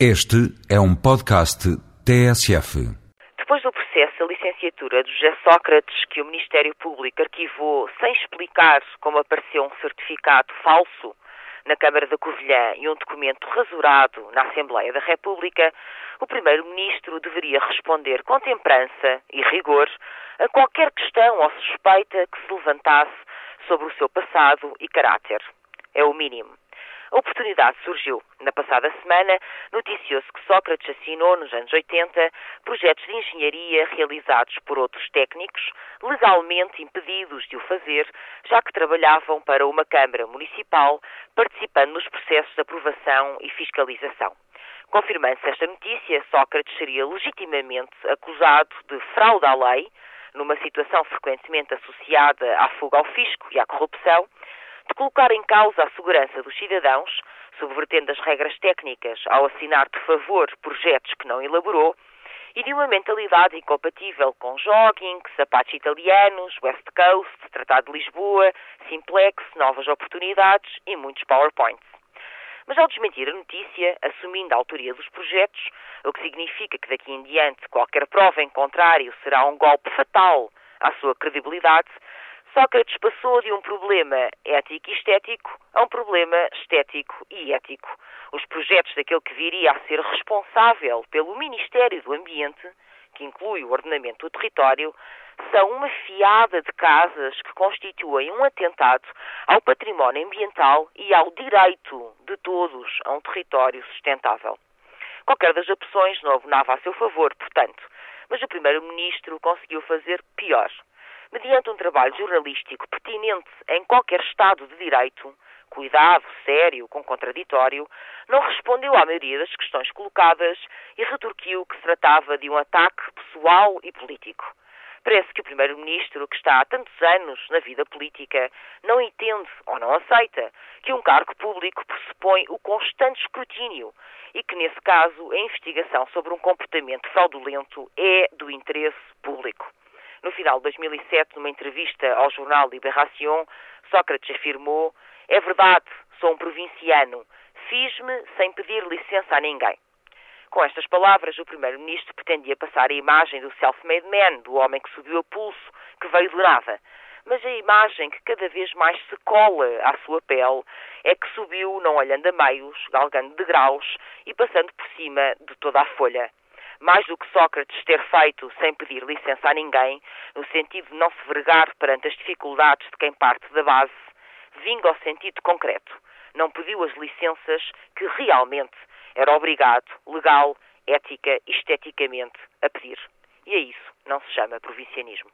Este é um podcast TSF. Depois do processo da licenciatura do José Sócrates, que o Ministério Público arquivou sem explicar como apareceu um certificado falso na Câmara da Covilhã e um documento rasurado na Assembleia da República, o Primeiro-Ministro deveria responder com temperança e rigor a qualquer questão ou suspeita que se levantasse sobre o seu passado e caráter. É o mínimo. A oportunidade surgiu. Na passada semana, noticiou-se que Sócrates assinou, nos anos 80, projetos de engenharia realizados por outros técnicos, legalmente impedidos de o fazer, já que trabalhavam para uma Câmara Municipal, participando nos processos de aprovação e fiscalização. Confirmando-se esta notícia, Sócrates seria legitimamente acusado de fraude à lei, numa situação frequentemente associada à fuga ao fisco e à corrupção, de colocar em causa a segurança dos cidadãos, subvertendo as regras técnicas ao assinar de favor projetos que não elaborou, e de uma mentalidade incompatível com jogging, sapatos italianos, West Coast, Tratado de Lisboa, Simplex, novas oportunidades e muitos PowerPoints. Mas ao desmentir a notícia, assumindo a autoria dos projetos, o que significa que daqui em diante qualquer prova em contrário será um golpe fatal à sua credibilidade, Sócrates passou de um problema ético e estético a um problema estético e ético. Os projetos daquele que viria a ser responsável pelo Ministério do Ambiente, que inclui o ordenamento do território, são uma fiada de casas que constituem um atentado ao património ambiental e ao direito de todos a um território sustentável. Qualquer das opções não abonava a seu favor, portanto, mas o Primeiro-Ministro conseguiu fazer pior mediante um trabalho jornalístico pertinente em qualquer Estado de Direito, cuidado, sério, com contraditório, não respondeu à maioria das questões colocadas e retorquiu que se tratava de um ataque pessoal e político. Parece que o Primeiro-Ministro, que está há tantos anos na vida política, não entende ou não aceita que um cargo público pressupõe o constante escrutínio e que, nesse caso, a investigação sobre um comportamento fraudulento é do interesse público. Final de 2007, numa entrevista ao jornal Libération, Sócrates afirmou: É verdade, sou um provinciano. Fiz-me sem pedir licença a ninguém. Com estas palavras, o primeiro-ministro pretendia passar a imagem do self-made man, do homem que subiu a pulso, que veio de nada. Mas a imagem que cada vez mais se cola à sua pele é que subiu não olhando a meios, galgando degraus e passando por cima de toda a folha mais do que Sócrates ter feito sem pedir licença a ninguém, no sentido de não se vergar perante as dificuldades de quem parte da base, vinga ao sentido concreto. Não pediu as licenças que realmente era obrigado, legal, ética e esteticamente, a pedir. E a isso não se chama provincianismo.